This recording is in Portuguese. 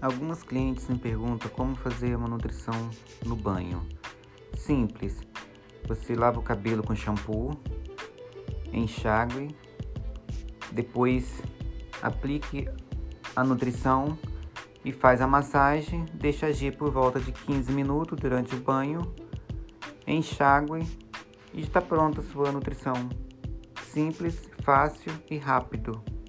Algumas clientes me perguntam como fazer uma nutrição no banho. Simples. Você lava o cabelo com shampoo, enxague, depois aplique a nutrição e faz a massagem, deixa agir por volta de 15 minutos durante o banho, enxague e está pronta a sua nutrição. Simples, fácil e rápido.